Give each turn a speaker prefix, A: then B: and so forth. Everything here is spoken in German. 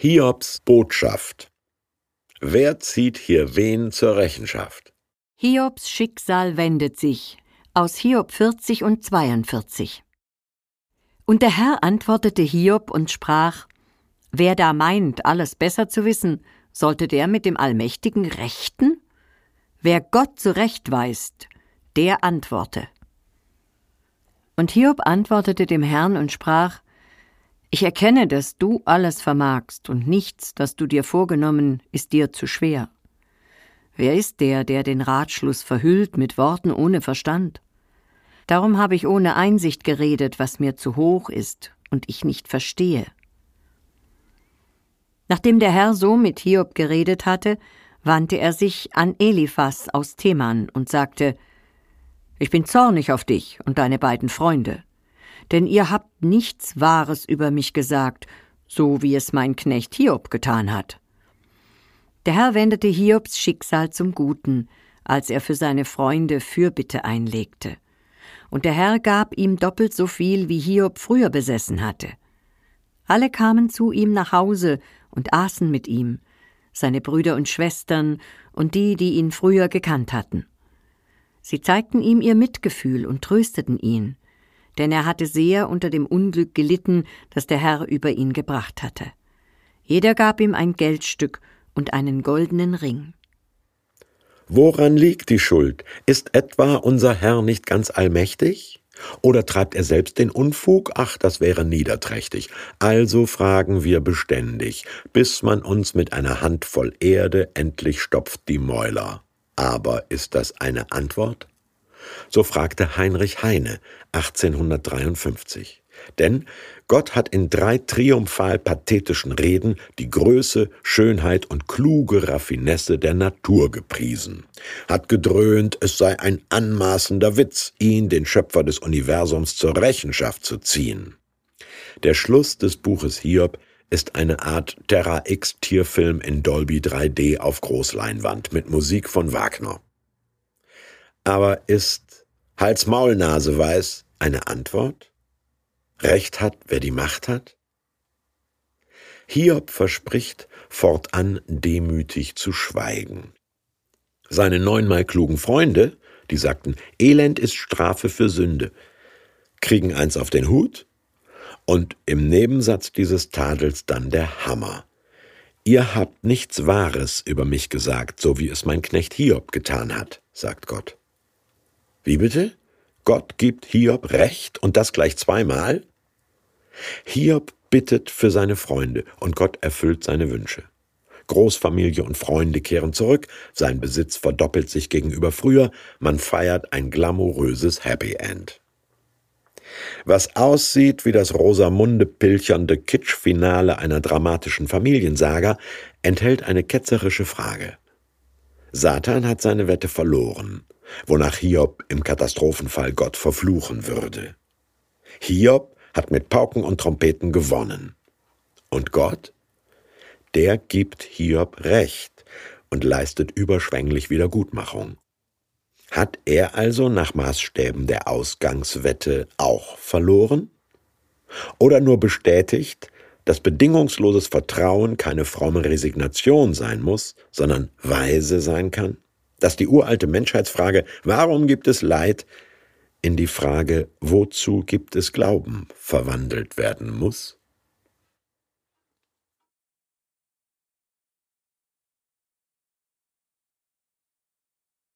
A: Hiobs Botschaft. Wer zieht hier wen zur Rechenschaft?
B: Hiobs Schicksal wendet sich aus Hiob 40 und 42. Und der Herr antwortete Hiob und sprach: Wer da meint, alles besser zu wissen, sollte der mit dem Allmächtigen rechten? Wer Gott zurechtweist, der antworte. Und Hiob antwortete dem Herrn und sprach: ich erkenne, dass du alles vermagst, und nichts, das du dir vorgenommen, ist dir zu schwer. Wer ist der, der den Ratschluss verhüllt mit Worten ohne Verstand? Darum habe ich ohne Einsicht geredet, was mir zu hoch ist und ich nicht verstehe. Nachdem der Herr so mit Hiob geredet hatte, wandte er sich an Eliphas aus Teman und sagte: Ich bin zornig auf dich und deine beiden Freunde denn ihr habt nichts Wahres über mich gesagt, so wie es mein Knecht Hiob getan hat. Der Herr wendete Hiobs Schicksal zum Guten, als er für seine Freunde Fürbitte einlegte. Und der Herr gab ihm doppelt so viel, wie Hiob früher besessen hatte. Alle kamen zu ihm nach Hause und aßen mit ihm, seine Brüder und Schwestern und die, die ihn früher gekannt hatten. Sie zeigten ihm ihr Mitgefühl und trösteten ihn denn er hatte sehr unter dem Unglück gelitten, das der Herr über ihn gebracht hatte. Jeder gab ihm ein Geldstück und einen goldenen Ring.
A: Woran liegt die Schuld? Ist etwa unser Herr nicht ganz allmächtig? Oder treibt er selbst den Unfug? Ach, das wäre niederträchtig. Also fragen wir beständig, bis man uns mit einer Handvoll Erde endlich stopft die Mäuler. Aber ist das eine Antwort? So fragte Heinrich Heine 1853. Denn Gott hat in drei triumphal pathetischen Reden die Größe, Schönheit und kluge Raffinesse der Natur gepriesen, hat gedröhnt, es sei ein anmaßender Witz, ihn, den Schöpfer des Universums, zur Rechenschaft zu ziehen. Der Schluss des Buches Hiob ist eine Art Terra X Tierfilm in Dolby 3D auf Großleinwand mit Musik von Wagner. Aber ist Hals-Maul-Nase weiß eine Antwort? Recht hat, wer die Macht hat? Hiob verspricht, fortan demütig zu schweigen. Seine neunmal klugen Freunde, die sagten, Elend ist Strafe für Sünde, kriegen eins auf den Hut und im Nebensatz dieses Tadels dann der Hammer. Ihr habt nichts Wahres über mich gesagt, so wie es mein Knecht Hiob getan hat, sagt Gott. Wie bitte? Gott gibt Hiob Recht und das gleich zweimal? Hiob bittet für seine Freunde und Gott erfüllt seine Wünsche. Großfamilie und Freunde kehren zurück, sein Besitz verdoppelt sich gegenüber früher, man feiert ein glamouröses Happy End. Was aussieht wie das Rosamunde pilchernde Kitschfinale einer dramatischen Familiensaga, enthält eine ketzerische Frage. Satan hat seine Wette verloren wonach Hiob im Katastrophenfall Gott verfluchen würde. Hiob hat mit Pauken und Trompeten gewonnen. Und Gott? Der gibt Hiob Recht und leistet überschwänglich Wiedergutmachung. Hat er also nach Maßstäben der Ausgangswette auch verloren? Oder nur bestätigt, dass bedingungsloses Vertrauen keine fromme Resignation sein muss, sondern weise sein kann? Dass die uralte Menschheitsfrage, warum gibt es Leid, in die Frage, wozu gibt es Glauben verwandelt werden muss?